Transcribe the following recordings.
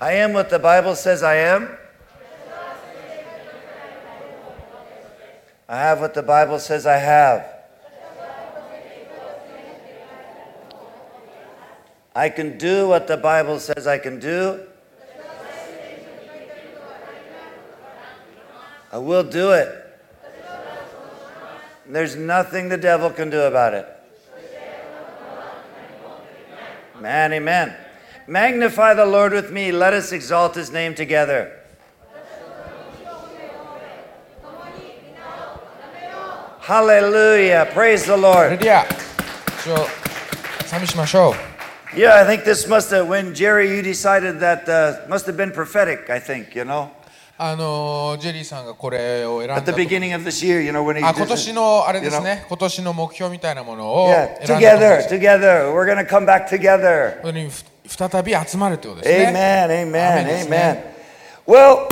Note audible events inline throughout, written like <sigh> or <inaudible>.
I am what the Bible says I am. I have what the Bible says I have. I can do what the Bible says I can do. I will do it. There's nothing the devil can do about it. Man, amen. Magnify the Lord with me. Let us exalt his name together. Hallelujah. Praise the ハレ Lord. ルヤ主を賛美しましょう Yeah, I think this must have, when Jerry, you decided that, uh, must have been prophetic, I think, you know? あのジェリーさんがこれを選ん At だ the と beginning of this year, you know, when he あ did 今 this- 年のあれです you know? ね今年の目標みたいなものを Yeah, 選んだと思うんで together, す together. We're going to come back together. 再び集まるということですね Amen, amen, Amen. amen. Well,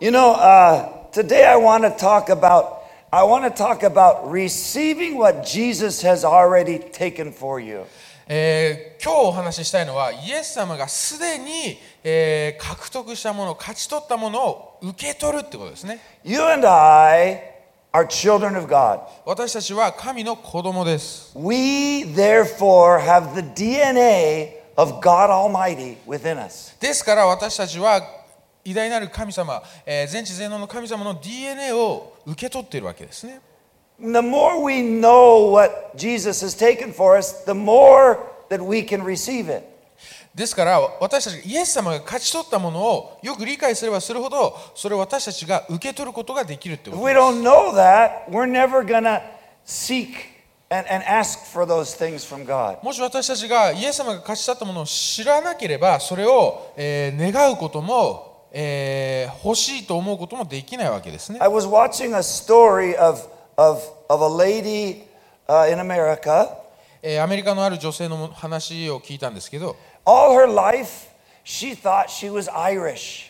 you know, uh, today I want to talk about I want to talk about receiving what Jesus has already taken for you. えー今日お話ししたいのはイエス様がすでに、えー獲得したもの勝ち取ったものを受け取るってことですね You and I are children of God. 私たちは神の子供です We therefore have the DNA of God Almighty within us. ですから私たちは偉大なる神様、えー全知全能の神様の DNA を受け取っているわけですね The more we know what Jesus has taken for us, the more that we can receive it. ですから私たちがイエス様が勝ち取ったものをよく理解すればするほどそれを私たちが受け取ることができるってこ If と we です don't know that, we're never to seek and, and ask for those things from God. もし私たちがイエス様が勝ち取ったものを知らなければそれを、えー願うことも、えー欲しいと思うこともできないわけですね I was watching a story of, of, of a lady uh, in America. えーアメリカのある女性の話を聞いたんですけど All her life, she thought she was Irish.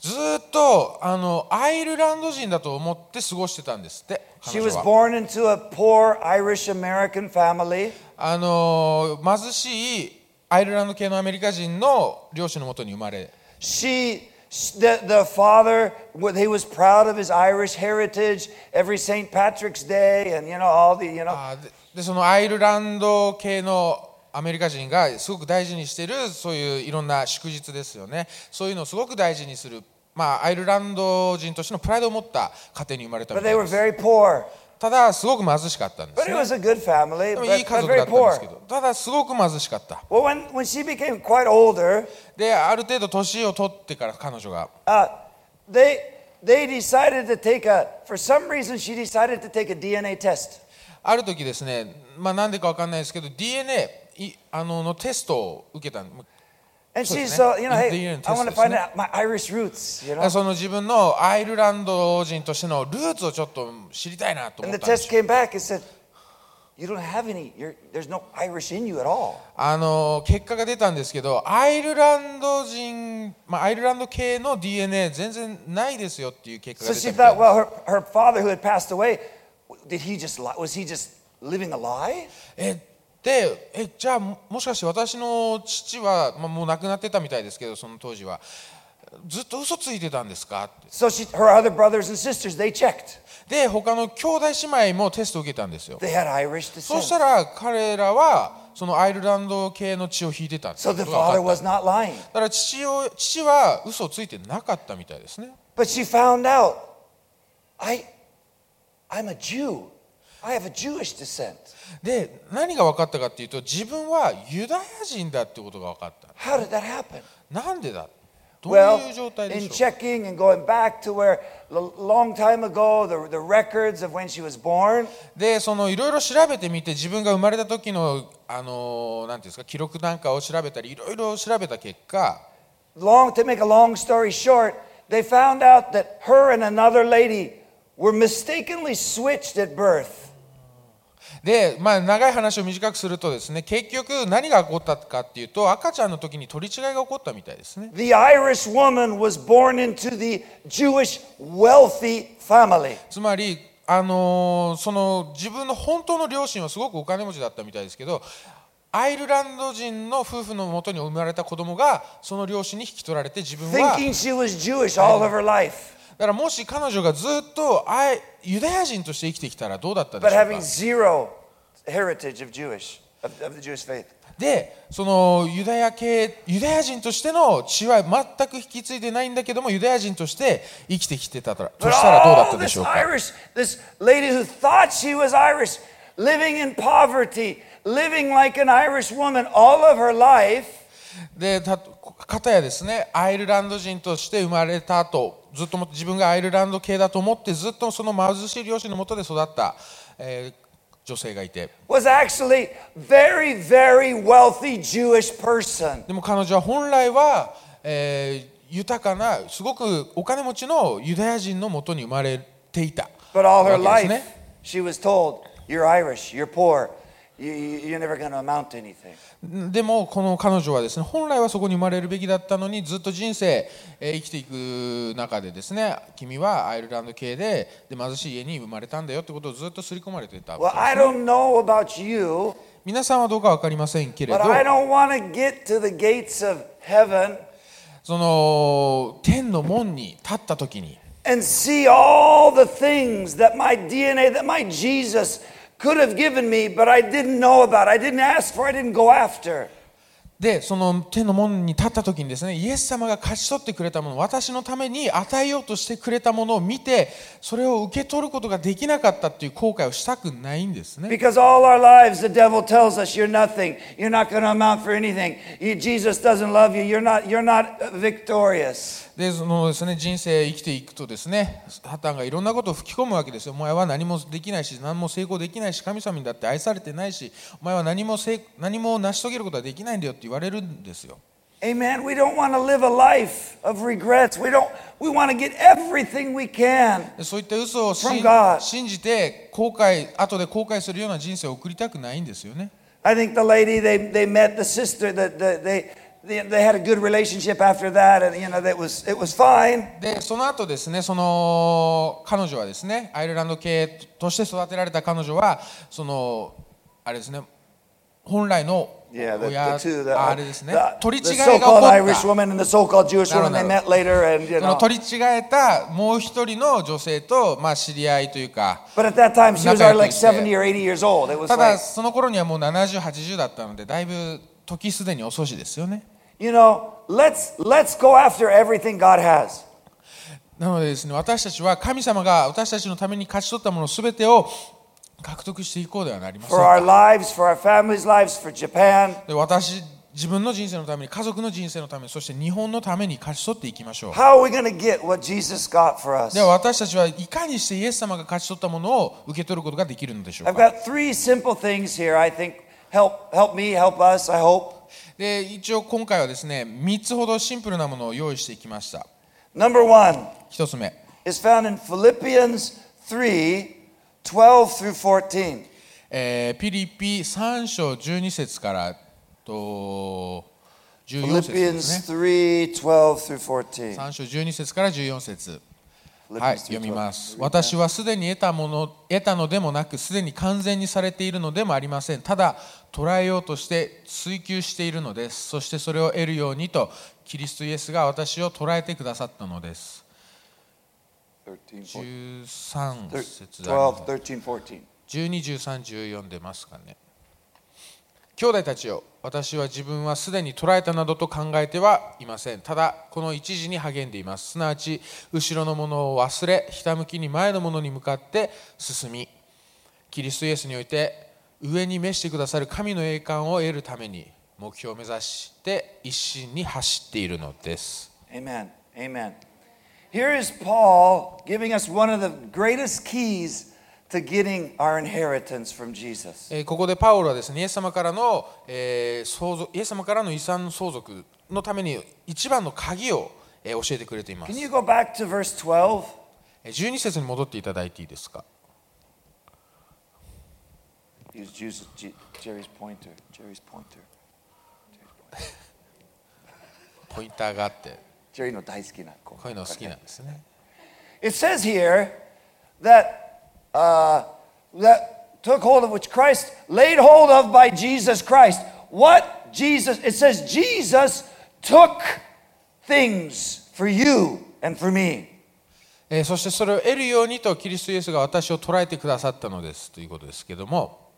ずーっとあのアイルランド人だと思って過ごしてたんですって彼 She 女 was は born into a poor Irish American family. あの貧しいアイルランド系のアメリカ人の両親のもとに生まれ She, the, the father, he was proud of his Irish heritage every St. Patrick's Day and, you know, all the, you know. でそのアイルランド系のアメリカ人がすごく大事にしているそういういろんな祝日ですよねそういうのをすごく大事にする、まあ、アイルランド人としてのプライドを持った家庭に生まれた,みたです。ただ、すごく貧しかったんです、ね。でもいい家族だたんですけど、ただ、すごく貧しかった。で、ある程度年を取ってから彼女が。ある時ですね、まあ、なんでか分かんないですけど、DNA あの,のテストを受けたんです。その自分のアイルランド人としてのルーツをちょっと知りたいなと思った。あの結果が出たんですけど、アイルランド人、まあ、アイルランド系の DNA 全然ないですよっていう結果が出たみです。でえじゃあももしかして私の父は、まあ、もう亡くなってたみたいですけどその当時はずっと嘘ついてたんですか？って So she, her other brothers and sisters, they checked. で他の兄弟姉妹もテストを受けたんですよ They had Irish そした.ら彼らはそのアイルランド系の血を引いてたってい So う the ことが father 分かった was not lying. だから父を父は嘘をついてなかったみたいですね But she found out, I, I'm a Jew. I have a Jewish descent. で何が分かったかっていうと自分はユダヤ人だってことが分かった How did that happen? なんでだどういう状態で in しょう checking and going back to where a long time ago, the, the records of when she was born, でそのいろいろ調べてみて自分が生まれた時のあのなんていうんですか記録なんかを調べたりいろいろ調べた結果 long to make a long story short, they found out that her and another lady were mistakenly switched at birth. で、まあ、長い話を短くするとですね結局何が起こったかっていうと赤ちゃんの時に取り違いが起こったみたいですね The Irish woman was born into the Jewish wealthy family. つまりあのーその自分の本当の両親はすごくお金持ちだったみたいですけどアイルランド人の夫婦のもとに生まれた子供がその両親に引き取られて自分は thinking she was Jewish all of her life, だからもし彼女がずっとあユダヤ人として生きてきたらどうだったでしょうか、そのユダヤ系、ユダヤ人としての血は全く引き継いでないんだけども、ユダヤ人として生きてきてたら、としたらどうだったでしょうか？た、か。たやですね、アイルランド人として生まれたと。ずっと自分がアイルランド系だと思ってずっとその貧しい両親のもとで育った、えー女性がいて was actually very, very wealthy Jewish person. でも彼女は本来は、えー豊かなすごくお金持ちのユダヤ人のもとに生まれていた But all her life, ね she was told, You're Irish, you're poor, you, you're never going to amount to anything. でもこの彼女はですね本来はそこに生まれるべきだったのにずっと人生、えー生きていく中でですね君はアイルランド系でで貧しい家に生まれたんだよってことをずっと刷り込まれていた Well, I don't know about you, 皆さんはどうか分かりませんけれどその天の門に立った時に and see all the things that my DNA, that my Jesus could have given me, but I didn't know about. I didn't ask for, I didn't go after. でその天の門に立った時にですねイエス様が勝ち取ってくれたもの私のために与えようとしてくれたものを見てそれを受け取ることができなかったっていう後悔をしたくないんですね Because all our lives, the devil tells us you're nothing. You're not going to amount for anything. You, Jesus doesn't love you. You're not, you're not victorious. でそのですね人生生きていくとですねサタンがいろんなことを吹き込むわけですよお前は何もできないし何も成功できないし神様にだって愛されてないしお前は何も成何も成し遂げることはできないんだよって言われるんですよ Amen. We don't want to live a life of regrets. We don't. We want to get everything we can. でそういった嘘を信じて後悔後で後悔するような人生を送りたくないんですよね I think the lady they, they met the sister that the, they, で、その後ですね、その彼女はですね、アイルランド系として育てられた彼女は、その、あれですね、本来の親、取り違えた、取り違えた、取り違えた、もう一人の女性と、まあ、知り合いというか、ただ、その頃にはもう70、80だったので、だいぶ時すでに遅しですよね。you know, let's, let's go after everything God has. なのでですね、私たちは神様が私たちのために勝ち取ったものすべてを獲得していこうではなりません。私、自分の人生のために、家族の人生のために、そして日本のために勝ち取っていきましょう。では私たちはいかにしてイエス様が勝ち取ったものを受け取ることができるのでしょうか。で一応今回はですね3つほどシンプルなものを用意してきました Number one 1つ目 is found in Philippians 3 12 through 14. えーピリピ3章12節からと14節です Philippians ね3 12 through 14. 3章12節から14節 Philippians はい、3, 読み 12. ます。私はすでに得たもの、得たのでもなく、すでに完全にされているのでもありません。ただ、捉えようとして追求しているのです。そしてそれを得るようにと、キリストイエスが私を捉えてくださったのです。13, 13 14. 節あります 12, 13, 14. 12、13、14出ますかね。兄弟たちよ、私は自分はすでに捉えたなどと考えてはいません。ただ、この一時に励んでいます。すなわち、後ろのものを忘れ、ひたむきに前のものに向かって進み、キリストイエスにおいて、上に召してくださる神の栄冠を得るために、目標を目指して一心に走っているのです。Amen. Amen. Here is Paul giving us one of the greatest keys ここでパウロはですね、イエス様からの、えー、相、イエス様からの遺産相続のために一番の鍵を、教えてくれています。12節に戻っていただいていいですか？ポインターがあって、こういうの好きなんですね。Uh, that took hold of which Christ laid hold of by Jesus Christ. what Jesus, it says Jesus took things for you and for me. えーそしてそれを得るようにとキリストイエスが私を捉えてくださったのですということですけども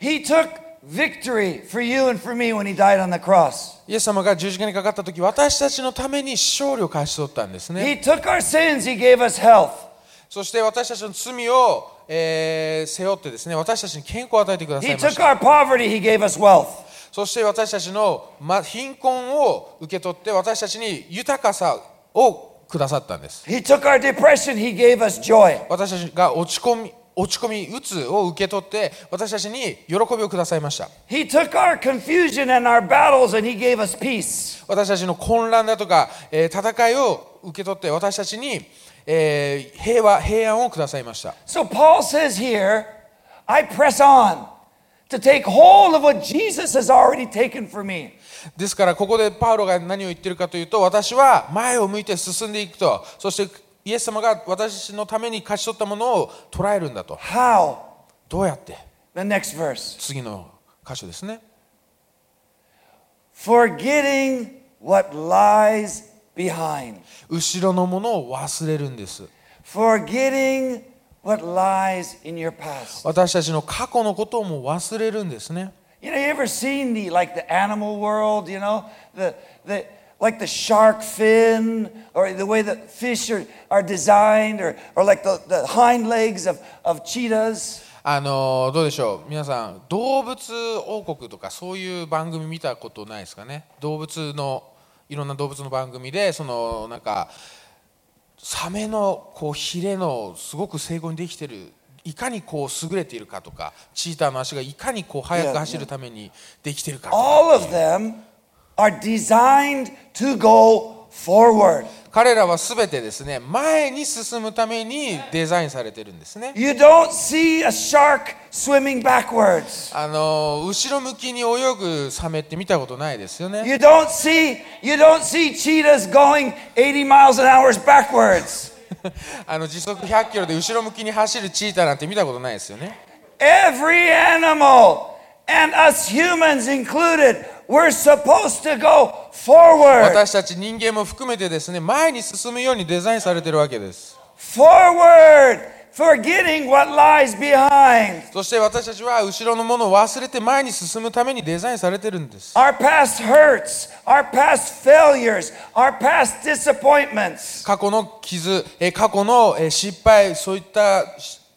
He took victory for you and for me when he died on the cross. イエス様が十字架にかかった時私たちのために勝利を勝ち取ったんですね He took our sins, he gave us health. そして私たちの罪を、えー背負ってですね私たちに健康を与えてくださ He いまし took た our poverty, he gave us wealth. そして私たちの、ま、貧困を受け取って私たちに豊かさをくださったんです He took our depression, he gave us joy. 私たちが落ち込み落ち込みうつを受け取って私たちに喜びをくださいました He took our confusion and our battles and he gave us peace. 私たちの混乱だとか、えー戦いを受け取って私たちに、えー平和平安をくださいました So Paul says here, I press on to take hold of what Jesus has already taken for me. ですからここでパウロが何を言ってるかというと私は前を向いて進んでいくとそしてイエス様が私のために勝ち取ったものを捉えるんだと How? どうやって The next verse. 次の箇所ですね Forgetting what lies behind. 後ろのものを忘れるんです Forgetting what lies in your past. 私たちの過去のことをもう忘れるんですね You know, you ever seen the like the animal world, you know? The the like the shark fin or the way that fish are, are designed or, or like the, the hind legs of, of cheetahs. あのどうでしょう皆さん動物王国とかそういう番組見たことないですかね動物のいろんな動物の番組でそのなんかサメのこうヒレのすごく精巧にできてるいかにこう優れているかとかチーターの足がいかにこう速く走るためにできてるかとか All of them are designed to go forward. 彼らは全てですね前に進むためにデザインされてるんですね You don't see a shark swimming backwards. あの後ろ向きに泳ぐサメって見たことないですよね You don't see you don't see cheetahs going 80 miles an hour backwards. あの時速100キロで後ろ向きに走るチーターなんて見たことないですよね Every animal and us humans included, we're supposed to go forward. 私たち人間も含めてですね前に進むようにデザインされてるわけです Forward, forgetting what lies behind. そして私たちは後ろのものを忘れて前に進むためにデザインされてるんです Our past hurts, our past failures, our past disappointments. 過去の傷えー過去のえー失敗そういった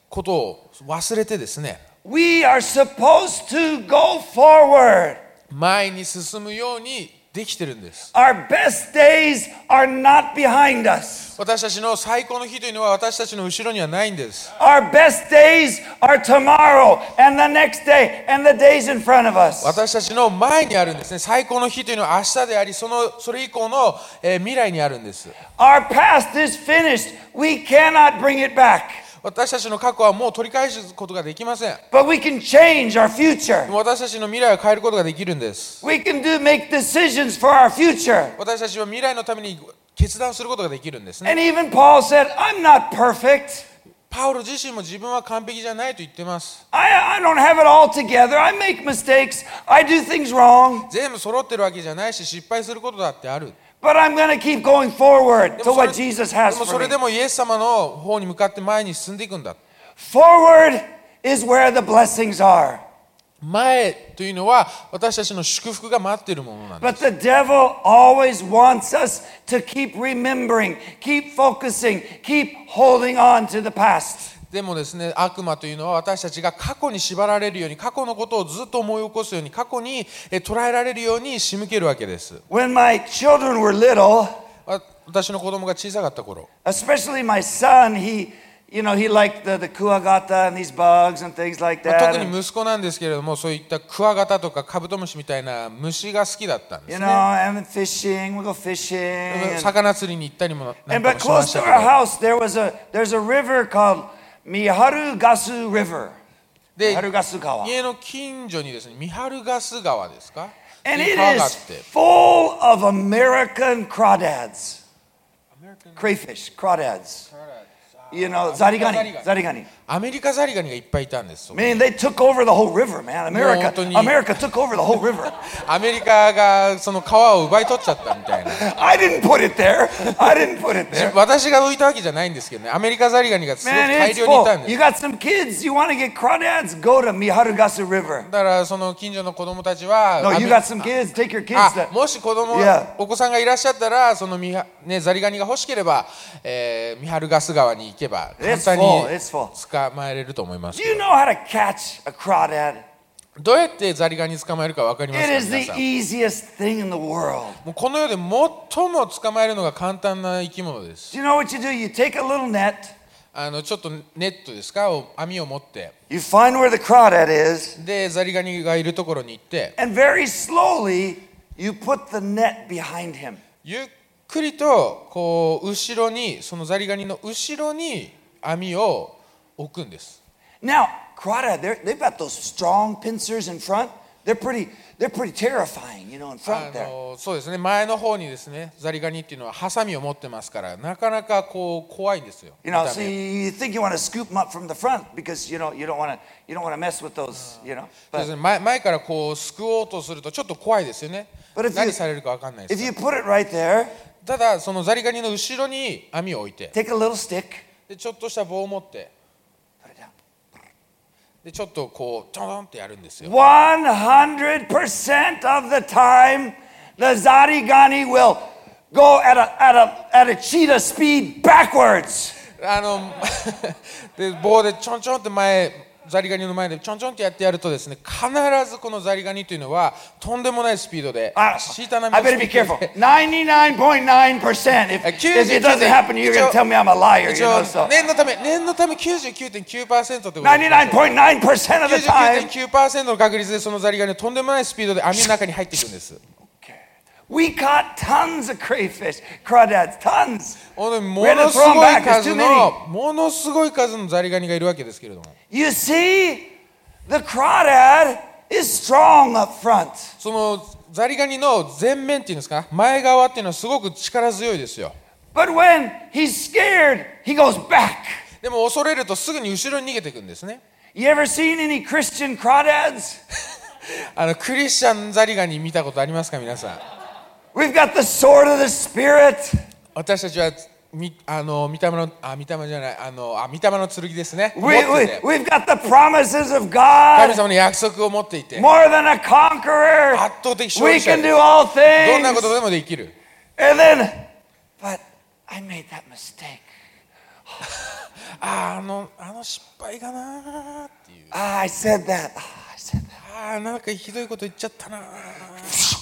ことを忘れてですね We are supposed to go forward. 前に進むようにできてるんです。私たちの最高の日というのは私たちの後ろにはないんです。私たちの前にあるんですね。最高の日というのは明日であり、そ,のそれ以降の、えー、未来にあるんです。私たちの過去はもう取り返すことができません But we can change our future. 私たちの未来を変えることができるんです We can do make decisions for our future. 私たちは未来のために決断することができるんですね And even Paul said, I'm not perfect. パウロ自身も自分は完璧じゃないと言ってます I, I don't have it all together. I make mistakes. I do things wrong. 全部揃ってるわけじゃないし失敗することだってある But I'm going to keep going forward で to もそれ what Jesus で has もそ for れ me. でもイエス様の方に向かって前に進んでいくんだ Forward is where the blessings are. 前というのは私たちの祝福が待っているものなんです But the devil always wants us to keep remembering, keep focusing, keep holding on to the past. でもですね悪魔というのは私たちが過去に縛られるように過去のことをずっと思い起こすように過去にえ捉えられるように仕向けるわけです When my children were little, わ私の子供が小さかった頃 especially my son, he, you know, he liked the, the kuagata and these bugs and things like まあ that. 特に And, 息子なんですけれどもそういったクワガタとかカブトムシみたいな虫が好きだったんで you す know, ね and then fishing, we'll go fishing. And, 魚釣りに行ったりもなん and か but もしま close し to たけ our ど house, there was a there's a river called Miharugasu River. で Miharugasu Kawa. 家の近所にですねミハルガス川ですか And ってい it う川があっ is て full of American crawdads. Crayfish, crawdads. You know, Zarigani. Zarigani. Zarigani. アメリカザリガニがいっぱいいたんです。Man, they took over the whole river, man. America。America took over the whole river. アメリカがその川を奪い取っちゃったみたいな。I didn't put it there. I didn't put it there. 私が置いたわけじゃないんですけどね。アメリカザリガニがすごく Man, 大量にいたん.で You す。got some kids, you want to get crawdads? Go to Miharugasu River. だからその近所の子供たちは、No, ア you メ got some kids, take your kids あ.もし子供、Yeah. お子さんがいらっしゃったら、そのミハ、ね、ザリガニが欲しければ、えー、ミハルガス川に行けばに捕まえれると思います。どうやってザリガニ捕まえるか分かりますんもうこの世で最も捕まえるのが簡単な生き物です。あのちょっとネットですか？網を持って。で、ザリガニがいるところに行って。ゆっくり。くりとこう後ろに、そのザリガニの後ろに網を置くんです。Now, they're, they've got those strong pincers in front. They're pretty, they're pretty terrifying, you know, in あ front there. のそうですね前の方にですねザリガニっていうのはハサミを持ってますからなかなかこう怖いんですよ。You know, 見 so you think you want to scoop them up from the front because you know you don't want to you don't want to mess with those, you know. そうですね前前からこう救おうとするとちょっと怖いですよね But if 何されるかわかんないで if す you put it right there, ただそのザリガニの後ろに網を置いて take a little stick, でちょっとした棒を持って.でちょっとこうトンってやるんですよ100% of the time, the Zarigani will go at a, at a, at a cheetah speed backwards. あので棒でちょんちょんって前ザリガニの前でちょんちょんってやってやるとですね必ずこのザリガニというのはとんでもないスピードでシータ並みのスピード.で 99.9%. <laughs> If, if it doesn't happen, you're going to tell me I'm a liar, you 一 know. 応 So 念のため念のため99.9%ってことです99.9% of the time. 99.9%の確率でそのザリガニはとんでもないスピードで網の中に入っていくんです。We caught tons of crayfish, crawdads, tons. ものすごい数のものすごい数のザリガニがいるわけですけれども You see, the crawdad is strong up front. そのザリガニの前面っていうんですか前側っていうのはすごく力強いですよ But when he's scared, he goes back. でも恐れるとすぐに後ろに逃げていくんですね You ever seen any Christian crawdads? あのクリスチャンザリガニ見たことありますか皆さん We've got the sword of the Spirit. 私たちはみあの御霊のあ御霊じゃないあのあ御霊の剣ですね We, 持って we, て we've got the promises of 神 God. 様の約束を持っていて More than a conqueror. 圧倒的勝 We 利者 can で do す all どんなこと things. でもできる And then, but I made that mistake. あーあのあの失敗がなーっていう Ah, I said that. Ah, I said that. ああなんかひどいこと言っちゃったなー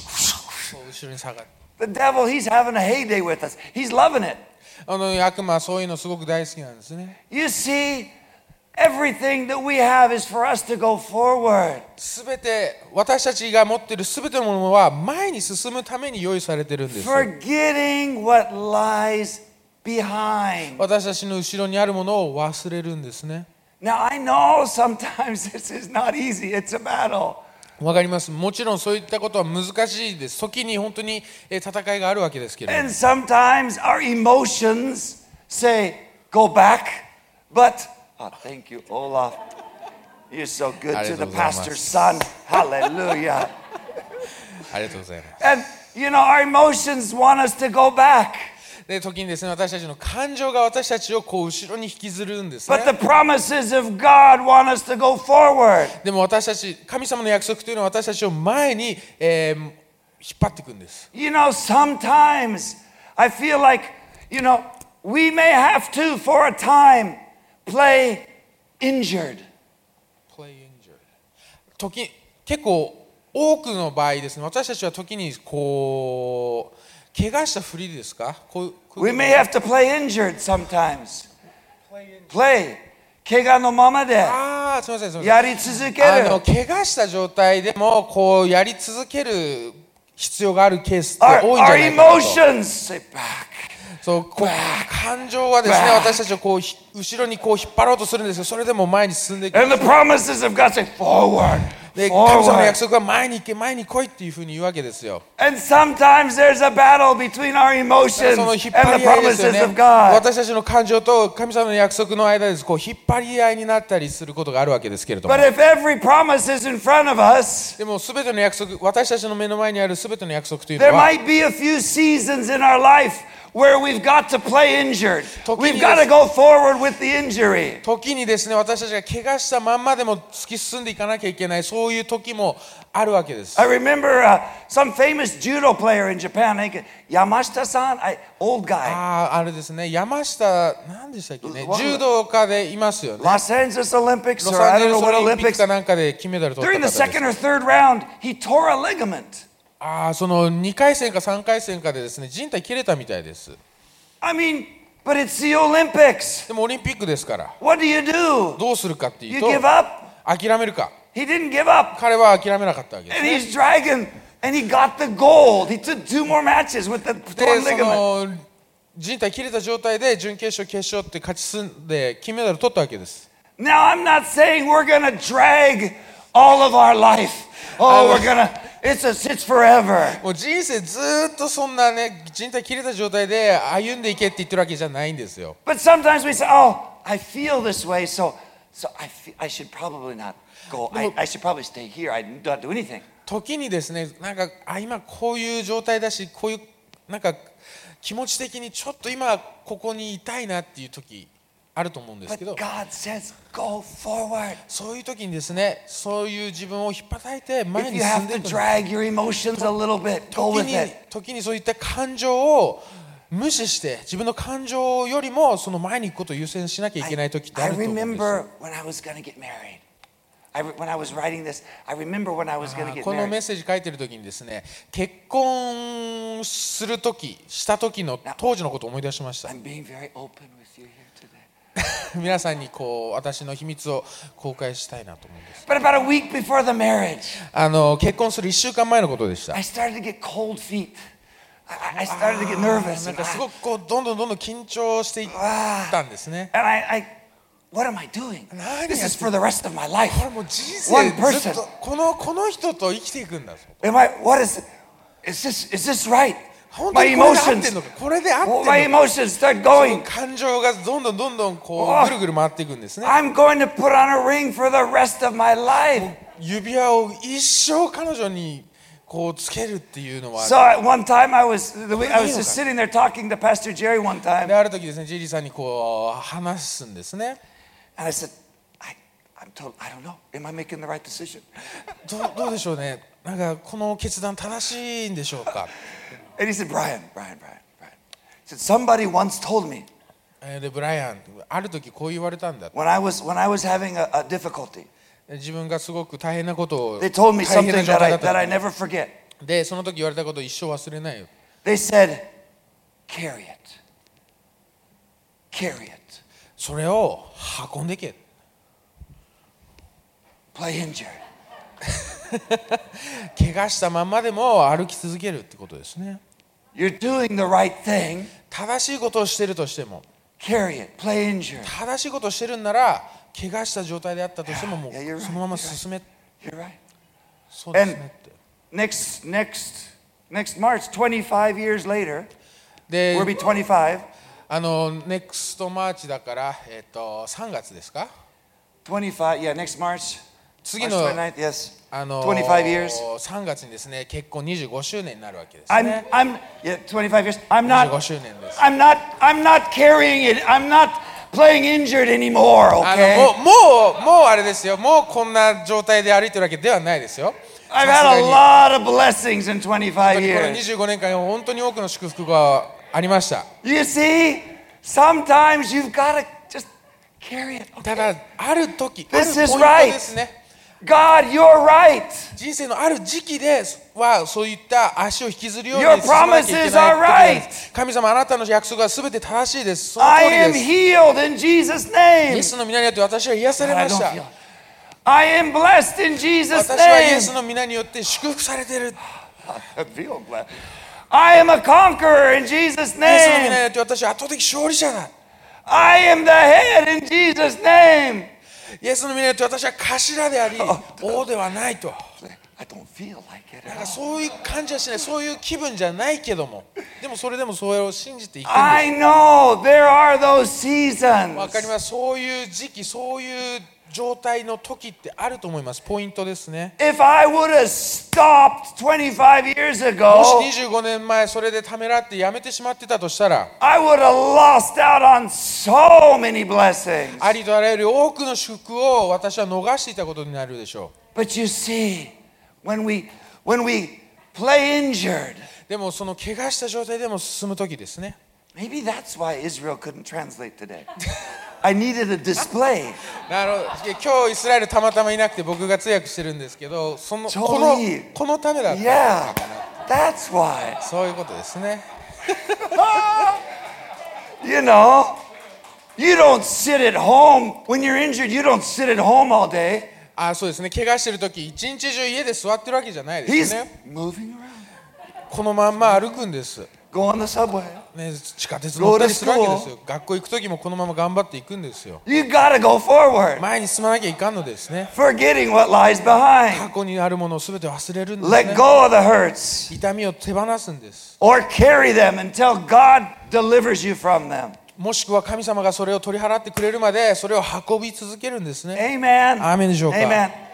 後ろに下がる The devil, he's having a heyday with us. He's loving it. あの悪魔はそういうのすごく大好きなんですね You see, everything that we have is for us to go forward. すべて私たちが持っているすべてのものは前に進むために用意されてるんです Forgetting what lies behind. 私たちの後ろにあるものを忘れるんですね Now, I know sometimes this is not easy, it's a battle. わかりますもちろんそういったことは難しいです時に本当にえー戦いがあるわけですけれど And も sometimes our emotions say, go back. But, oh, thank you, Olaf. You're so good to the ありがとうございます。pastor's son. Hallelujah. ありがとうございます And, you know, our emotions want us to go back. で時にですね私たちの感情が私たちをこう後ろに引きずるんです。でも私たち神様の約束というのは私たちを前に、えー、引っ張っていくんです。時結構多くの場合ですね私たちは時にこう。怪我したふりですか？こうこう We may have to play injured sometimes. Play. 怪我のままでやり続けあのる。怪我した状態でもこうやり続ける必要があるケースって Our, 多いんじゃ our ないかなと say back. そうこう感情はですね.私たちをこうひ後ろにこう引っ張ろうとするんですけどそれでも前に進んでいく And the promises of God say forward. で神様の.約束は前に行け前に来いっていうふうに言うわけですよその引っ張り合いですよね.私たちの感情と神様の約束の間ですこう引っ張り合いになったりすることがあるわけですけれどもでも全ての約束私たちの目の前にある全ての約束というのは might be a few seasons in our life where we've got to play injured. 時に We've got to go forward with the injury. 時にですね私たちが怪我したまんまでも突き進んでいかなきゃいけないそういう時もあるわけです I remember uh, some famous judo player in Japan, I think Yamashita-san, I, old guy. あああれですね山下何でしたっけねわ柔道家でいますよね Los Angeles Olympics ロ or サン I ゼ don't ル know ス what オリンピック Olympics. かなんかで金メダル取った During 方 the です second or third round, he tore a ligament. ああその2回戦か3回戦かでですね人体切れたみたいです I mean, but it's the Olympics. でもオリンピックですから What do you do? どうするかってい You うと give up? 諦めるか He didn't give up. 彼は諦めなかったわけです And ね he's dragging, and he got the gold. He took two more matches with the で torn そ ligament. の人体切れた状態で準決勝決勝って勝ち進んで金メダル取ったわけです Now, I'm not saying we're to drag all of our life. Oh, we're to, it's, a, it's forever. もう人生ずーっとそんなね人体切れた状態で歩んでいけって言ってるわけじゃないんですよ But sometimes we say, oh, I feel this way, so, so I, fe- I should probably not go. I, I should probably stay here. I don't do anything. 時にですねなんかあ今こういう状態だしこういうなんか気持ち的にちょっと今ここにいたいなっていう時あると思うんですけど。そういう時にですねそういう自分をひっぱたいて前に進んでい時に,そういった感情を無視して自分の感情よりもその前に行くことを優先しなきゃいけない時って。このメッセージ書いてるときにですね結婚するとしたときの当時のことを思い出しました。皆さんにこう私の秘密を公開したいなと思うんです But about a week before the marriage, あの結婚する1週間前のことでした I started to get cold feet. I, started to get nervous. なんかすごくこうどんどんどんどん緊張していったんですね and I, I what am I doing? 何 This や is for the rest of my life. これもう人生 One ずっ person. とこのこの人と生きていくんだぞ Am I, what is, is this, is this right? My emotions, my か emotions start going. 感情がどんどんどんどんこおうぐるぐる回っていくんですね I'm going to put on a ring for the rest of my life. 指輪を一生彼女にこうつけるっていうのは So one time I was, I was just sitting there talking to Pastor Jerry one で time, ある時ですねジェリーさんにこう話すんですね and I said, I, I'm told, I don't know. Am I making the right decision? どうどうでしょうねなんかこの決断正しいんでしょうか And he said, Brian, Brian, Brian, Brian. He said, somebody once told me えーでブライアンある時こう言われたんだ when I was, when I was having a, a difficulty, 自分がすごく大変なことを they told me 大変 something な状 that 態 I, だった that I 時 never forget. でその時言われたことを一生忘れないよ They said, carry it. Carry it. それを運んでけ Play injured. 怪我したまんまでも歩き続けるってことですね You're doing the right thing. 正しいことをしてるとしても Carry it. Play injured. 正しいことをしてるんなら怪我した状態であったとしてももう Yeah, you're right, そのまま進め You're right. そうですねって Next, next, next March, 25 years later, で we'll be 25. あの next March だから、えっと3月ですか 25, yeah, next March. 次の 29th, yes. あの25 years. 3月にですね結婚25周年になるわけです I'm, ね I'm, yeah, 25 years. I'm 25 not, 周年です I'm not, I'm not carrying it. I'm not playing injured anymore, あ okay? のもうもうもうあれですよもうこんな状態で歩いてるわけではないですよ I've had が a に lot of blessings in 25本当にこの years. 25年間本当に多くの祝福がありました You see, sometimes you've got to just carry it. ただある時あるポイン is ト right. ですね God, you're right. 人生のある時期ではそういった足を引きずるように進まなきゃいけない神様あなたの約束はすべて正しいです。その通りです。I am healed in Jesus name. イエスの皆によって私は癒されました。I am blessed in Jesus name. 私はイエスの皆によって祝福されてる。I am a conqueror in Jesus name. イエスの皆によって私は圧倒的勝利者だ。I am the head in Jesus name. イエスの皆によって私は頭であり王ではないと。I don't feel like it なんか.そういう感じはしない。そういう気分じゃないけども。でもそれでもそれを信じていくんです I know there are those seasons. わかります。そういう時期そういう状態の時ってあると思います。ポイントですね。もし25年前それでためらってやめてしまってたとしたら、ありとあらゆる多くの祝福を私は逃していたことになるでしょう。でもその怪我した状態でも進む時ですね。<laughs> I needed a display. なるほど今日イスラエルたまたまいなくて僕が通訳してるんですけどそのこのこのためだった Yeah, that's why. そういうことですね You know, you don't sit at home when you're injured. You don't sit at home all day. あそうですね怪我してる時一日中家で座ってるわけじゃないで He's すね moving around. このまんま歩くんです、Go on the subway. ね、地下鉄乗ったりするわけですよ。学校行く時もこのまま頑張っていくんですよ。You gotta go forward, 前に進まなきゃいかんのですね。Forgetting what lies behind. 過去にあるものを全て忘れるんです Let ね go of the hurts 痛みを手放すんです。Or carry them until God delivers you from them. もしくは神様がそれを取り払ってくれるまでそれを運び続けるんですね。Amen. アーメンでしょうか？Amen.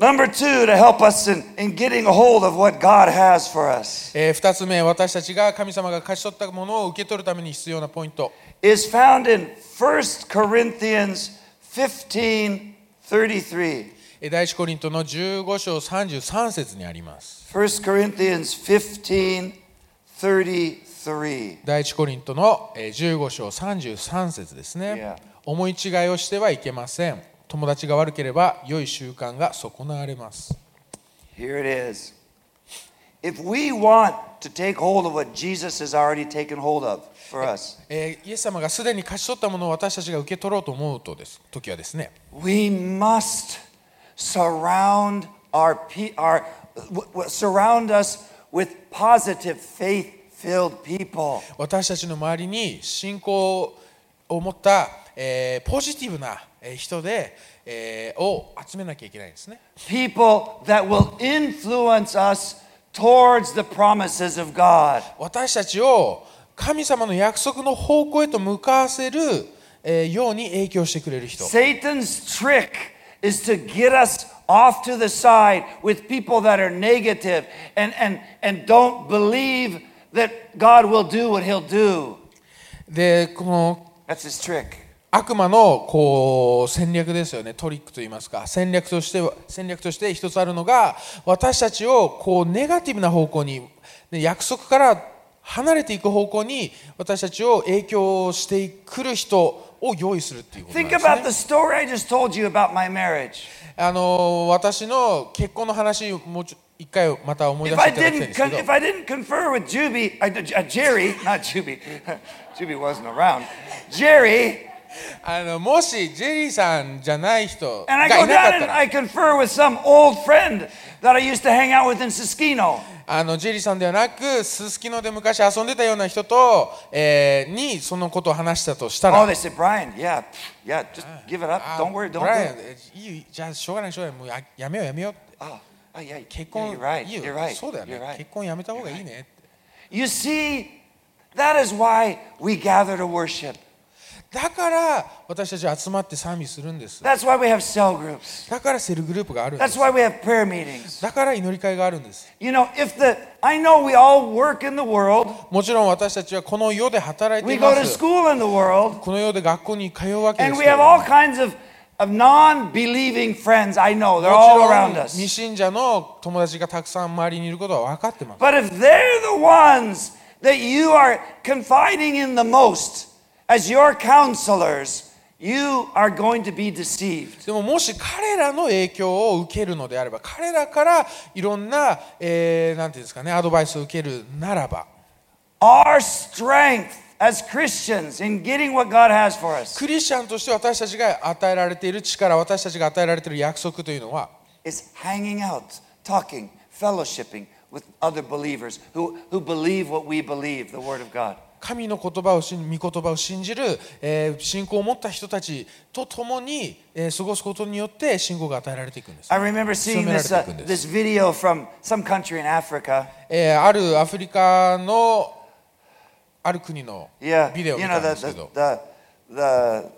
Number two, to help us in, in getting a hold of what God has for us, えー、2つ目私たちが神様が勝ち取ったものを受け取るために必要なポイント is found in 1 Corinthians 15 33. えー第一コリントの15章33節にあります1 Corinthians 15 33. 第一コリントのえー15章33節ですね Yeah. 思い違いをしてはいけません友達が悪ければ良い習慣が損なわれます Here it is. If we want to take hold of what Jesus has already taken hold of for us, えーイエス様がすでに勝ち取ったものを私たちが受け取ろうと思うとです時はですね we must surround our, our surround us with positive faith-filled people. 私たちの周りに信仰を持った、えーポジティブなえー人で、えーを集めなきゃいけないんですね People that will influence us towards the promises of God. 私たちを神様の約束の方向へと向かわせる、えーように影響してくれる人 Satan's trick is to get us off to the side with people that are negative and, and, and don't believe that God will do what he'll do. でこの That's his trick. 悪魔のこう戦略ですよね。トリックといいますか。戦略としては戦略として一つあるのが私たちをこうネガティブな方向にで約束から離れていく方向に私たちを影響してくる人を用意するっていうこと Think です about ね the story I just told you about my marriage. あの私の結婚の話もうちょ一回また思い出して I いただきたいんですけど。If I didn't confer with Juby, uh, uh, Jerry, not Juby, <laughs> Juby wasn't around. Jerry, あのもしジェリーさんじゃない人がいなからあのジェリーさんではなくススキノで昔遊んでたような人と、えー、にそのことを話したとしたら、oh, they Brian, yeah, yeah, just give it up, じゃあしょうがないしょうがない、もうや,やめようやめよう。Oh. 結婚いい、そうだよね。結婚やめた方がいいね。You see, that is why we gather worship. だから私たちは集まって賛美するんです That's why we have cell groups. だからセルグループがあるんで That's す why we have prayer meetings. だから祈り会があるんです You know, if the I know we all work in the world, もちろん私たちはこの世で働いて we い go ま to す school in the world, この世で学校に通うわけで and す we けど have も all kinds of, of non-believing friends. I know they're も all around ん us. 未信者の友達がたくさん周りにいることは分かってます But if they're the ones that you are confiding in the most as your counselors, you are going to be deceived. でももし彼らの影響を受けるのであれば彼らからいろんな、えーなんていうんですかねアドバイスを受けるならば Our strength as Christians in getting what God has for us クリスチャンとして私たちが与えられている力私たちが与えられている約束というのは is hanging out, talking, fellowshipping with other believers who, who believe what we believe, the Word of God. 神の言葉を信御言葉を信じる、えー信仰を持った人たちと共に、えー過ごすことによって信仰が与えられていくんです。I remember seeing this, uh, this video from some country in Africa. えーあるアフリカのある国の Yeah, ビデオを you 見 know たん the ですけ the ど、the, the,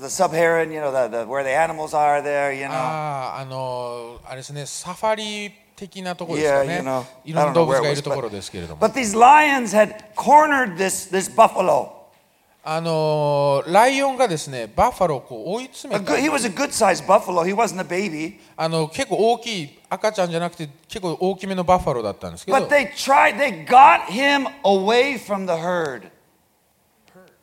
the sub-Saharan, you know, the, the where the animals are there, you know. あーあのあれですね、サファリ的なところですか Yeah, ね you know,。いろんな動物がいるところですけれども。But these lions had cornered this this buffalo. あのライオンがですね、バッファローをこう追い詰めた good, he was a good-sized buffalo. He wasn't a baby. あの結構大きい赤ちゃんじゃなくて結構大きめのバッファローだったんですけど But they tried. They got him away from the herd.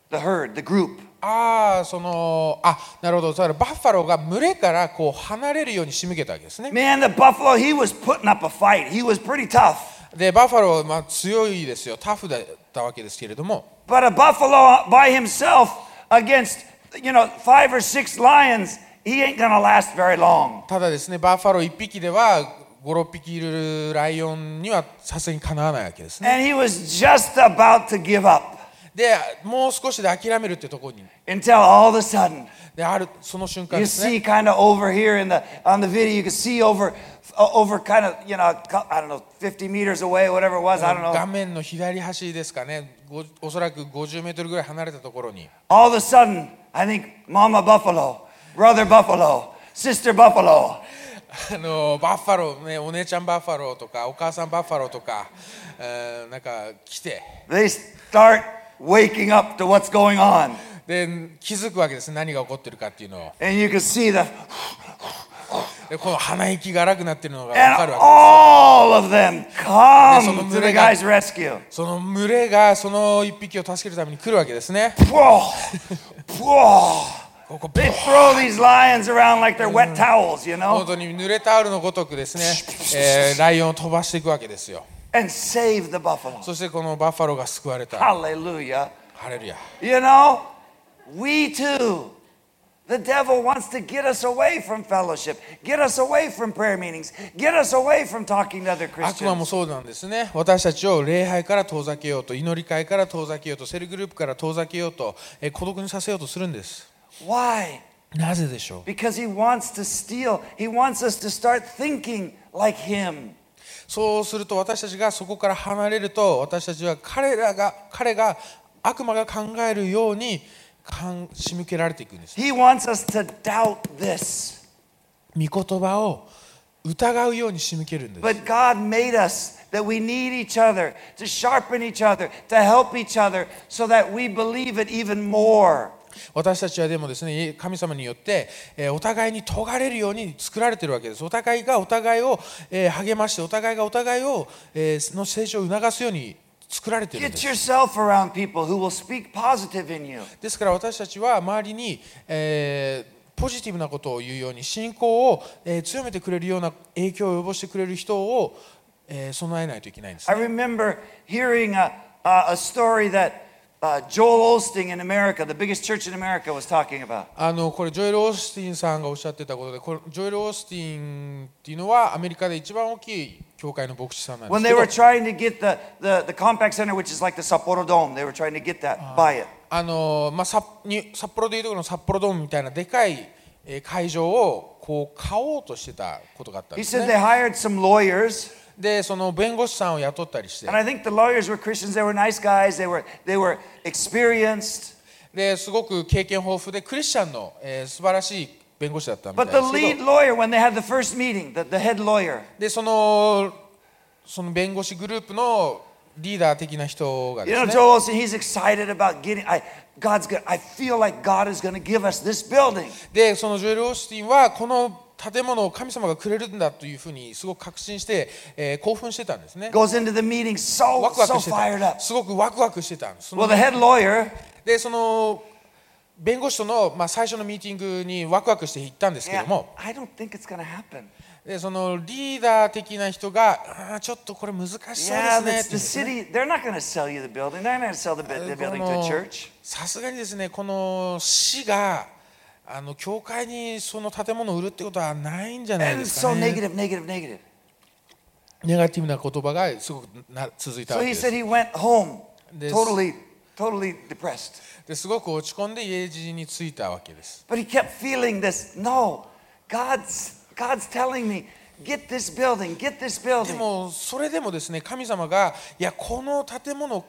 The herd, the group. ああそのあなるほどだからバッファローが群れからこう離れるように仕向けたわけですね Man, the buffalo, he was putting up a fight. He was pretty tough. でバッファロー、まあ、強いですよタフだったわけですけれども But a buffalo by himself against, you know, five or six lions, he ain't gonna last very long. ただですねバッファロー1匹では56匹いるライオンにはさすがにかなわないわけですね And he was just about to give up でもう少しで諦めるってところに until all of a sudden であるその瞬間 you ですね see kind of over here in the on the video, you can see over uh, over kind of, you know, I don't know, 50 meters away, whatever it was, I don't 画 know. 面の左端ですかねごおそらく50メートルぐらい離れたところに All of a sudden, I think Mama Buffalo, Brother Buffalo, Sister Buffalo, あのバッファロー、ね、お姉ちゃんバッファローとかお母さんバッファローとか、えーなんか来て they start waking up to what's going on. で気づくわけです何が起こってるかっていうのを。でこの鼻息が荒くなってるのがわかるわけです。And all of them come その群れが、その群れがその一匹を助けるために来るわけですね。こ本当に濡れタオルのごとくですね、え、ライオンを飛ばしていくわけですよ。And save the buffalo. そしてこのバッファローが救われた Hallelujah. ハレルヤ You know, we too. The devil wants to get us away from fellowship, get us away from prayer meetings, get us away from talking to other 悪魔も Christians. そうなんですね私たちを礼拝から遠ざけようと祈り会から遠ざけようとセルグループから遠ざけようと、えー孤独にさせようとするんです Why? なぜでしょう Because he wants to steal. He wants us to start thinking like him. そうすると私たちがそこから離れると私たちは彼らが彼が悪魔が考えるようにかん仕向けられていくんです He wants us to doubt this. 御言葉を疑うように仕向けるんです But God made us that we need each other to sharpen each other, to help each other, so that we believe it even more. 私たちはでもですね神様によって、えーお互いに尖れるように作られているわけです。お互いがお互いを、えー励ましてお互いがお互いを、えーの成長を促すように作られているんです.ですから私たちは周りに、えーポジティブなことを言うように信仰を、えー強めてくれるような影響を及ぼしてくれる人を、えー備えないといけないんです I remember hearing a, a story that uh, Joel Osteen in America, the biggest church in America, was talking about. あのこれジョエル・オースティンさんがおっしゃってたことでこれジョエル・オースティンっていうのはアメリカで一番大きい教会の牧師さんなんで When す they けど were trying to get the, the, the compact center, which is like the Sapporo Dome, they were trying to get that, buy it. あのまあ、札に札幌でいうところの札幌ドームみたいなでかいえー会場をこう買おうとしてたことがあったん He です said ね they hired some lawyers, でその弁護士さんを雇ったりして and I think the lawyers were Christians. They were nice guys. They were they were experienced. ですごく経験豊富でクリスチャンの、えー素晴らしい弁護士だったみたい But で the すけ lead ど lawyer, when they had the first meeting, the, the head lawyer, でそのその弁護士グループのリーダー的な人が you で know, すね Joel Osteen, he's excited about getting. I God's good. I feel like God is going to give us this building. でそのジョエル・オースティンはこの建物を神様がくれるんだというふうにすごく確信して、えー、興奮してたんですね。すごくワクワクしてたんです。で、その弁護士との、まあ、最初のミーティングにワクワクして行ったんですけども。でそのリーダー的な人が、あちょっとこれ難しそうですね。さすがにですね、この市が。あの教会にその建物を売るってことはないんじゃない And です so かね negative, negative, negative. ネガティブな言葉がすごくな続いた So わけ he です said he went home totally totally depressed. ですごく落ち込んで家路に着いたわけです。But he kept feeling this no, God's, God's telling me, get this building, get this で building. もそれでもですね神様がいやこの建物を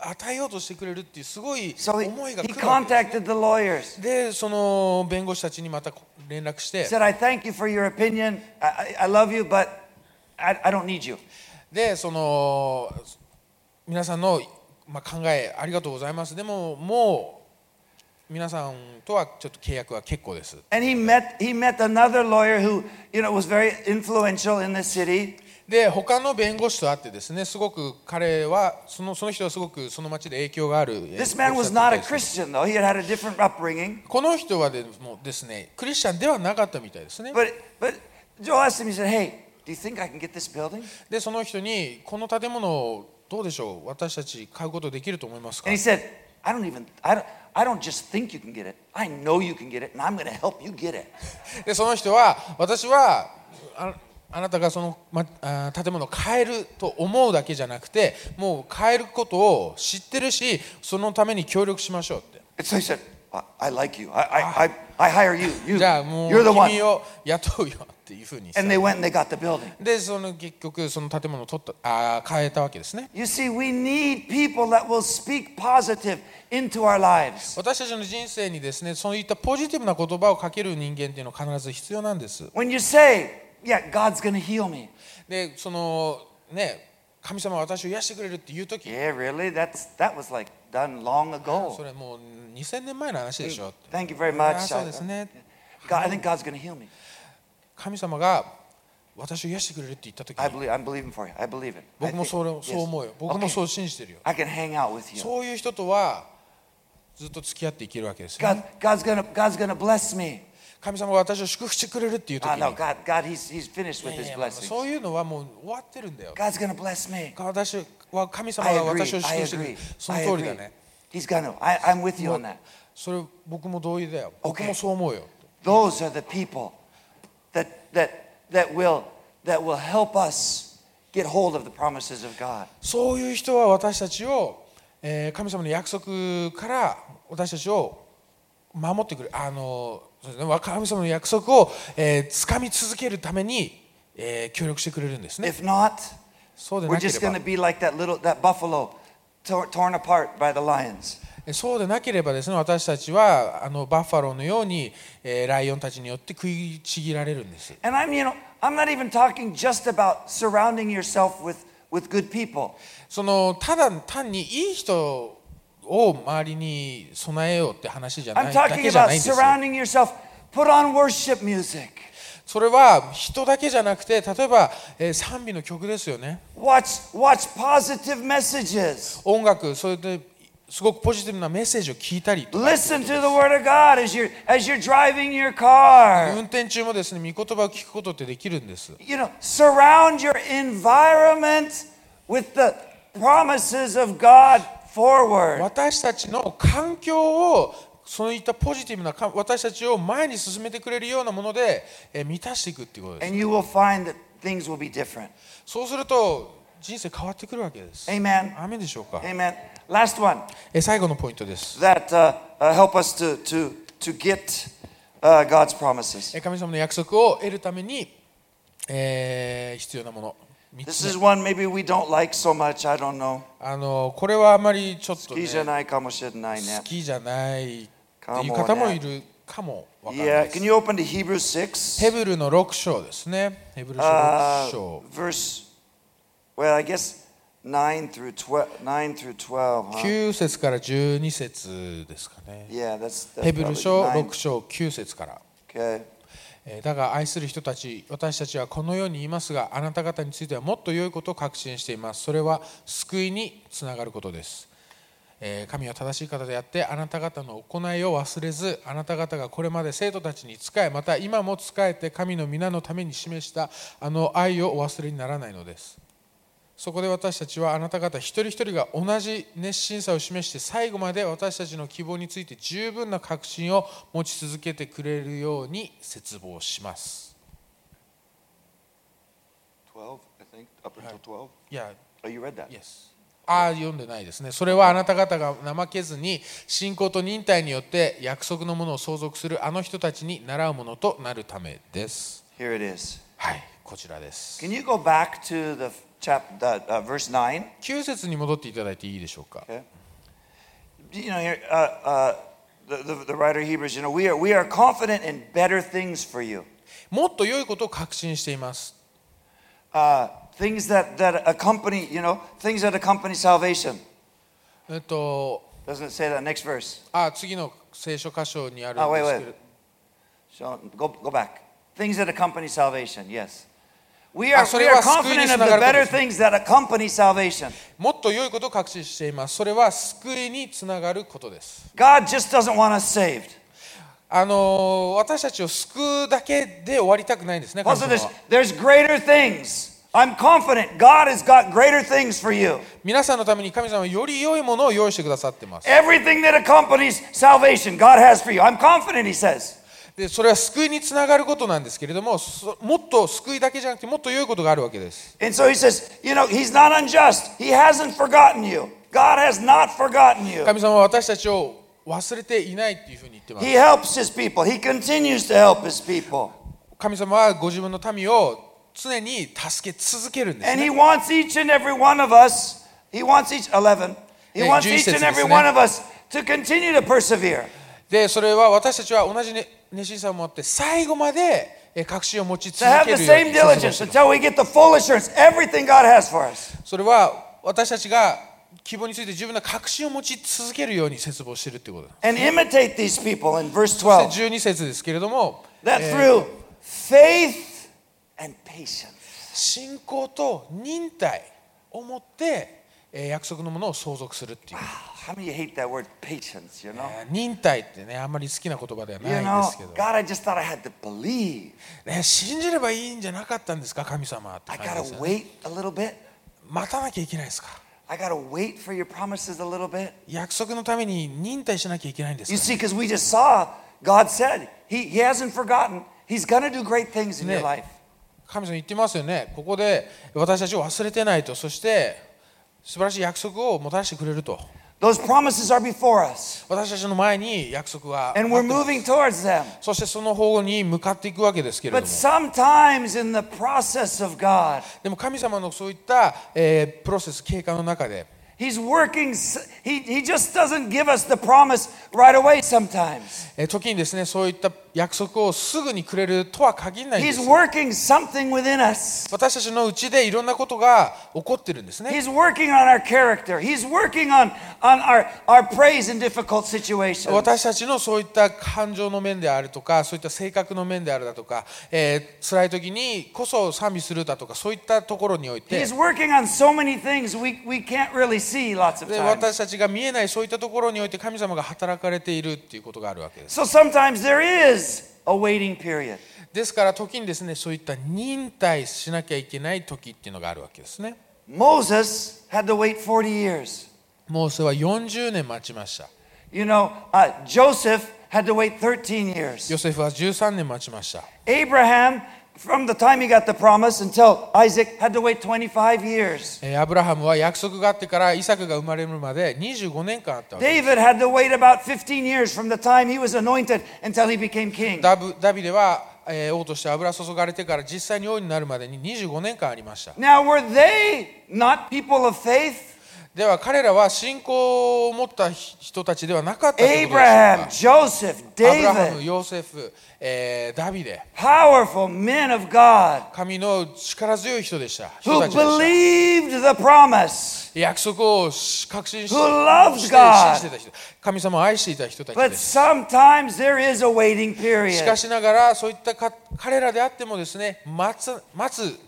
与えようとしてくれるっていうすごい思いが来る、so、he, でその弁護士たちにまた連絡して。でその皆さんの、まあ、考えありがとうございます。でももう皆さんとはちょっと契約は結構です。で他の弁護士と会ってですねすごく彼はその,その人はすごくその町で影響がある、この人はでもですねクリスチャンではなかったみたいですね。でその人にこの建物をどうでしょう？私たち買うことできると思いますか？でその人は私はあなたがその建物を変えると思うだけじゃなくてもう変えることを知ってるしそのために協力しましょうって。じゃあもう君を雇うよっていうふうに。And で、結局その建物を変えたわけですね。私たちの人生にですね、そういったポジティブな言葉をかける人間っていうのは必ず必要なんです。Yeah, God's to heal me. でそのね神様は私を癒してくれるっていう時 Yeah, really? That's, that was like done long そ ago. れもう2000年前の話でしょ Thank you very あ much. そうですね God, I think God's to heal me. 神様が私を癒してくれるって言った時 I に believe, I'm believing for you. I believe it. I 僕も think- それ yes. そう思うよ僕も Okay. そう信じてるよ I can hang out with you. そういう人とはずっと付き合っていけるわけですよ God, God's gonna God's gonna bless me. 神様が私を祝福してくれるっていう時 Ah, に no, God, God, He's He's finished い with やい His やまあ blessings. そういうのはもう終わってるんだよ God's gonna bless me. 私は神様 I が agree. 私を祝 I 福してくれ agree. るその I 通りだ agree. ね He's gonna. I, I'm with you on that. それ僕も同意だよ.僕もそう思うよ Those are the people that that that will that will help us get hold of the promises of God. そういう人は私たちを、えー神様の約束から私たちを守ってくれあの神様の約束を、えー、つかみ続けるために、え、協力してくれるんですね。そうでなければ、ですね、私たちはあのバッファローのように、え、ライオンたちによって食いちぎられるんです。その、ただ単にいい人を周りに備えようって話じゃな I'm いだ talking けじゃ about ないんですよ surrounding yourself. Put on worship music. それは人だけじゃなくて例えば、えー賛美の曲ですよね Watch watch positive messages. 音楽それですごくポジティブなメッセージを聞いたりとか Listen to the word of God as you're as you're driving your car. 運転中もですね御言葉を聞くことってできるんです You know, surround your environment with the promises of God forward. 私たちの環境をそういったポジティブなか私たちを前に進めてくれるようなもので、えー満たしていくっていうことです And you will find that things will be different. そうすると人生変わってくるわけです Amen. アーメンでしょうか？Amen. Last one えー最後のポイントです that uh, uh, help us to to to get uh, 神様の約束を得るために、えー必要なもの三 This つ is 目 one maybe we don't like so much. I don't know. あのこれはあまりちょっと、ね、好きじゃないかもしれないね。好きじゃないっていう方もいるかもわからない Yeah, です can you open to Hebrews 6? ヘブルの6章ですね。ヘブル書 Uh, 6章。verse, well, I guess 9 through 12. 9 through 12 huh? 9節から12節ですかね。Yeah, that's, that's ヘブル書 probably 6章9節から。9. Okay. だが愛する人たち、私たちはこのように言いますが、あなた方についてはもっと良いことを確信しています。それは救いにつながることです。神は正しい方であって、あなた方の行いを忘れず、あなた方がこれまで生徒たちに仕え、また今も仕えて神の皆のために示したあの愛をお忘れにならないのです。そこで私たちはあなた方一人一人が同じ熱心さを示して最後まで私たちの希望について十分な確信を持ち続けてくれるように切望します。12, I think, up until 12. いや、Oh, you read that? yes。ああ読んでないですねそれはあなた方が怠けずに信仰と忍耐によって約束のものを相続するあの人たちに習うものとなるためです Here it is. はいこちらです Can you go back to the chap, uh, uh, verse 9? 9節に戻っていただいていいでしょうか Okay. You know, uh, uh, the, the, the writer of Hebrews, you know, we are, we are confident in better things for you. もっと良いことを確信しています Uh, things that, that accompany, you know, things that accompany salvation. えっと Doesn't it say that next verse? あ次の聖書箇所にあるあんです wait, けれ So go, go back. Things that accompany salvation, yes. We are, confident つ of な the better things that accompany salvation. もっと良いことを確信していますそれは救いにつながることです God just doesn't want us saved. あの私たちを救うだけで終わりたくないんですね神 Also, 様 there's, greater things. I'm confident God has got greater things for you. 皆さんのために神様はより良いものを用意してくださっています Everything that accompanies salvation, God has for you. I'm confident, He says. でそれは救いにつながることなんですけれどももっと救いだけじゃなくてもっと良いことがあるわけです。神様は私たちを忘れていないっていうふうに言ってます。神様はご自分の民を常に助け続けるんです、で、それは私たちは同じ、熱心さを持って最後まで確信を持ち続けるように。それは私たちが希望について十分な確信を持ち続けるように切望しているということ。And 12. 12節ですけれども、信仰と忍耐を持って約束のものを相続するっていう。How many you hate that word patience, you know? えー忍耐ってねあんまり好きな言葉では You ないん know, ですけど、God, I just thought I had to believe. ね、信じればいいんじゃなかったんですか神様って I 感じです gotta wait a little bit. 待たなきゃいけないですか I gotta wait for your promises a little bit. 約束のために忍耐しなきゃいけないんです You か、see, because we just saw God said He, he hasn't forgotten. He's gonna do great things in your Ne. life. 神様言ってますよねここで私たちを忘れてないとそして素晴らしい約束をもたらしてくれると Those promises are before us, 私たちの前に約束が and we're moving towards them. そしてその方に向かっていくわけですけれど But も sometimes in the process of God, でも神様のそういった、えープロセス経過の中で He's working, s- he, he just doesn't give us the promise right away sometimes. えー時にですねそういった約束をすぐにくれるとは限らないんで He's す working something within us. 私たちのうちでいろんなことが起こってるんですね He's working on our character. He's working on, on our, our praise in difficult situations. 私たちのそういった感情の面であるとかそういった性格の面であるだとか、えー辛い時にこそ賛美するだとかそういったところにおいて He's working on so many things we, we can't really see lots of で times. 私たちが見えないそういったところにおいて神様が働かれているっていうことがあるわけです So sometimes there is a waiting period. ですから時にですねそういった忍耐しなきゃいけない時っていうのがあるわけですね Moses had to wait 40 years. モーセは40年待ちました You know, uh, Joseph had to wait 13 years. ヨセフは13年待ちました Abraham, from the time he got the promise until Isaac, had to wait 25 years. えーアブラハムは約束があってからイサクが生まれるまで25年間あったわけです David had to wait about 15 years from the time he was anointed until he became king. ダブダビデは、えー王として油注がれてから実際に王になるまでに25年間ありました Now, were they not people of faith? では彼らは信仰を持った人たちではなかったということでしょう Abraham, か Joseph, アブラハム、David, ヨセフ、えーダビデ powerful men of God 神の力強い人でした。人 who たちでした。believed the promise. 約束を確信し Who て God 信じていた人。神様を愛していた人たち But です。Sometimes there is a waiting し period. かしながらそういったか彼らであってもですね待つ待つ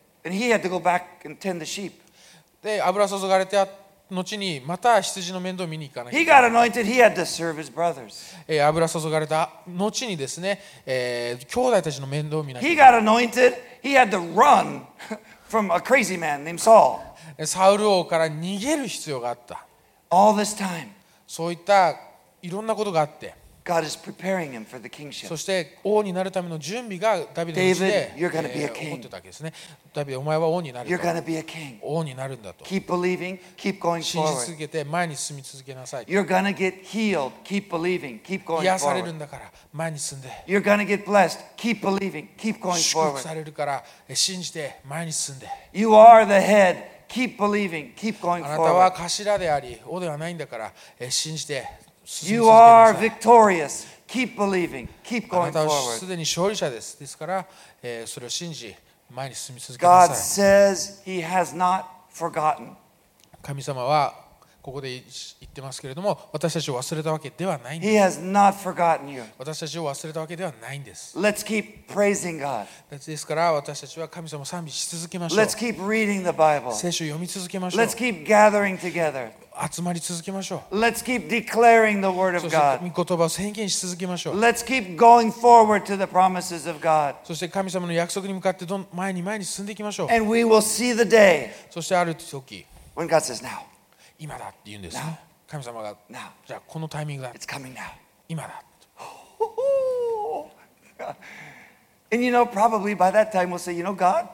and he had to go back and tend the sheep. で油注がれてあ後にまた羊の面倒を見に行かなきゃ He got anointed, he had to serve his brothers. えー油注がれた後にですね、えー兄弟たちの面倒を見なきゃ He got anointed, he had to run from a crazy man named Saul. サウル王から逃げる必要があった All this time, そういったいろんなことがあって God is preparing him for the kingship. そして王になるための準備がダビデのうちで、David, you're gonna be a えー king. 起こってたわけですねダビデお前は王になる You're と going to be a king. 王になるんだと Keep believing, keep going 信じ forward. 続けて前に進み続けなさい You're going to get healed, keep believing, keep going 癒される forward. んだから前に進んで You're going to get blessed, keep believing, keep going 祝福 forward. されるからえ信じて前に進んで You are the head, keep believing, keep going あなたは forward. 頭であり王ではないんだからえ信じて You 続けな are さい victorious, keep believing, keep あな going たは forward. すでに勝利者ですですから、えーそれを信じ前に進み続けな God さい says he has not forgotten. 神様は ここで言ってますけれども私たちを忘れたわけではないんです He has not forgotten you. 私たちを忘れたわけではないんです Let's keep praising God. ですから私たちは神様を賛美し続けましょう Let's keep reading the Bible. 聖書を読み続けましょう Let's keep gathering together. 集まり続けましょ Let's keep declaring the word う of God. 御言葉を宣言し続けましょう Let's keep going forward to the promises of God. そして神様の約束に向かってどん前に前に進んでいきましょう And we will see the day そしてある時 when God says, Now, 今だって言うんですね神様がじゃあこのタイミングだ.今だ And you know, probably by that time we'll say, You know, God,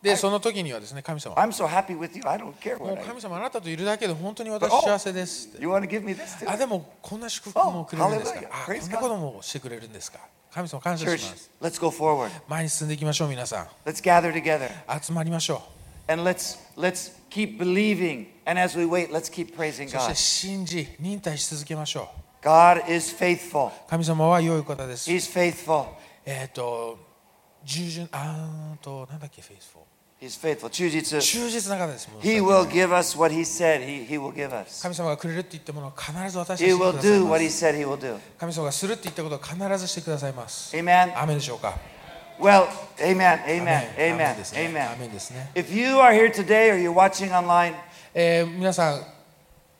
でその時にはですね神様 I'm so happy with you. I don't care もう what I 神様あなたといるだけで本当に私 Oh 幸せですって You want to give me this あ too? でもこんな祝福もくれるんですか Oh, hallelujah. あ Praise こんなこともしてくれるんですか神様感謝 Church, します let's go forward. 前に進んでいきましょう皆さん Let's gather together 集まりましょ and let's let's keep believing. And as we wait, let's keep praising うそして God. 信じ忍耐し続けましょ God is faithful. う神様は良い方です He's faithful. えっ、と従順あーとなんだっけフェイスフォ He's faithful. 忠実.忠実な方ですもう He will give us what he said he, he will give us. 神様がくれるって言ったものは必ず私たちに He してく will ださい do ま what he す said he will do. 神様がするって言ったことを必ずしてくださいます Amen. アメンでしょうか Well, amen, ア amen, メ amen, ですね amen. アメンですね If you are here today or you're watching online えー皆さん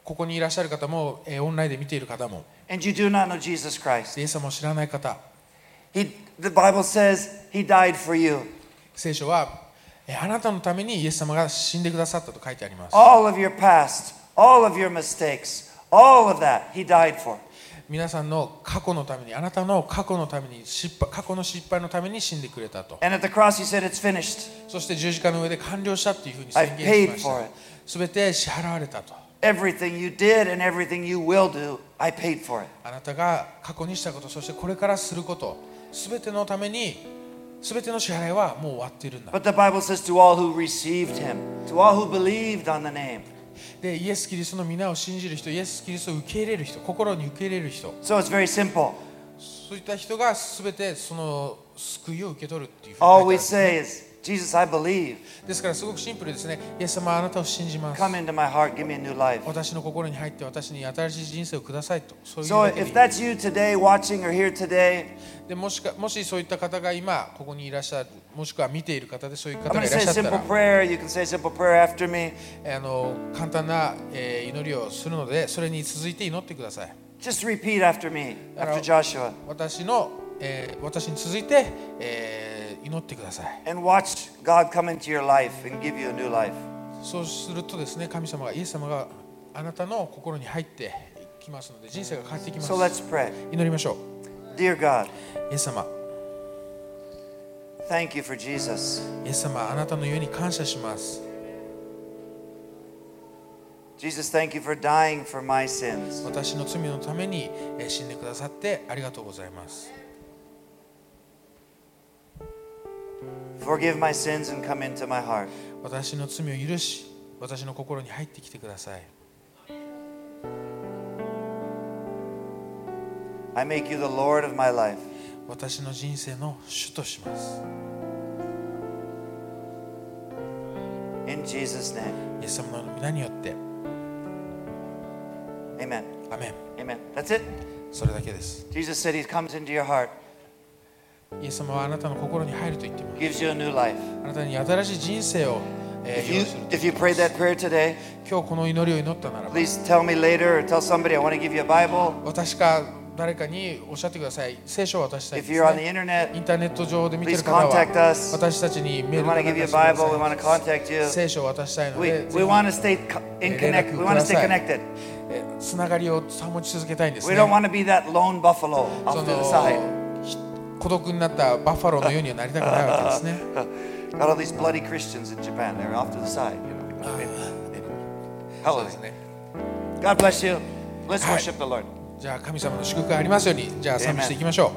ここにいらっしゃる方も、えーオンラインで見ている方も and you do not know Jesus Christ, イエス様を知らない方 he, the Bible says he died for you. 聖書はえーあなたのためにイエス様が死んでくださったと書いてあります All of your past, all of your mistakes, all of that he died for. 皆さんの過去のために、あなたの過去のために失敗、過去の失敗のために死んでくれたと。そして十字架の上で完了したというふうに宣言しました。すべて支払われたと。Everything you did and everything you will do, I paid for it. あなたが過去にしたこと、そしてこれからすること、すべてのために、すべての支払いはもう終わっているんだ。But the Bible says to all who received him, to all who believed on the name, でイエス・キリストの皆を信じる人イエス・キリストを受け入れる人心に受け入れる人 So it's very simple. そういった人がすべてその救いを受け取るっていうふうに All we say is, ですからすごくシンプルですね。イエス様あなたを信じます。Come into my heart, give me a new life. 私の心に入って私に新しい人生をくださいと。そういう so if that's you today watching or here today, でもしかもしそういった方が今ここにいらっしゃるもしくは見ている方でそういう方がいらっしゃったら、あの簡単な、え、祈りをするのでそれに続いて祈ってください。Just repeat after me, after Joshua. 私の、え、私に続いて。祈ってください。そうするとですね、神様が、イエス様があなたの心に入ってきますので、人生が変わってきます。So、祈りましょう。Dear God, イエス様、Thank you for Jesus. イエス様、あなたの家に感謝します。Jesus, thank you for dying for my sins. 私の罪のために死んでくださってありがとうございます。Forgive my sins and come into my heart. 私の罪を許し私の心に入ってきてください I make you the Lord of my life. 私の人生の主とします In Jesus' name. イエス様の皆によって Amen. アメン Amen. That's it. それだけです Jesus said he comes into your heart, イエス様はあなたの心に入ると言っています.あなたに新しい人生をえ If ー you, if you prayed that prayer today, 今日この祈りを祈ったならば please tell me later or tell somebody I want to give you a Bible. 私か誰かにおっしゃってください聖書を渡したい If です、you're on the ね、internet, インターネット上で見て please る方は contact us. 私たちに We メール want か to なん give you か a してく Bible. We だ want to さい contact you. 聖書を渡したいの We, で we ぜひ want to stay in 連 connect. 絡 We く want to だ stay connected. えつながりを保ち続けたいんです We ね don't want to be that lone buffalo そ off to the side. 孤独になったバッファローのようにはなりたくないわけですね Got all these bloody Christians in Japan. They're off to the side. You know. Hallelujah. God bless you. Let's Hi. worship the Lord. じゃあ神様の祝福がありますようにじゃあ賛美していきましょう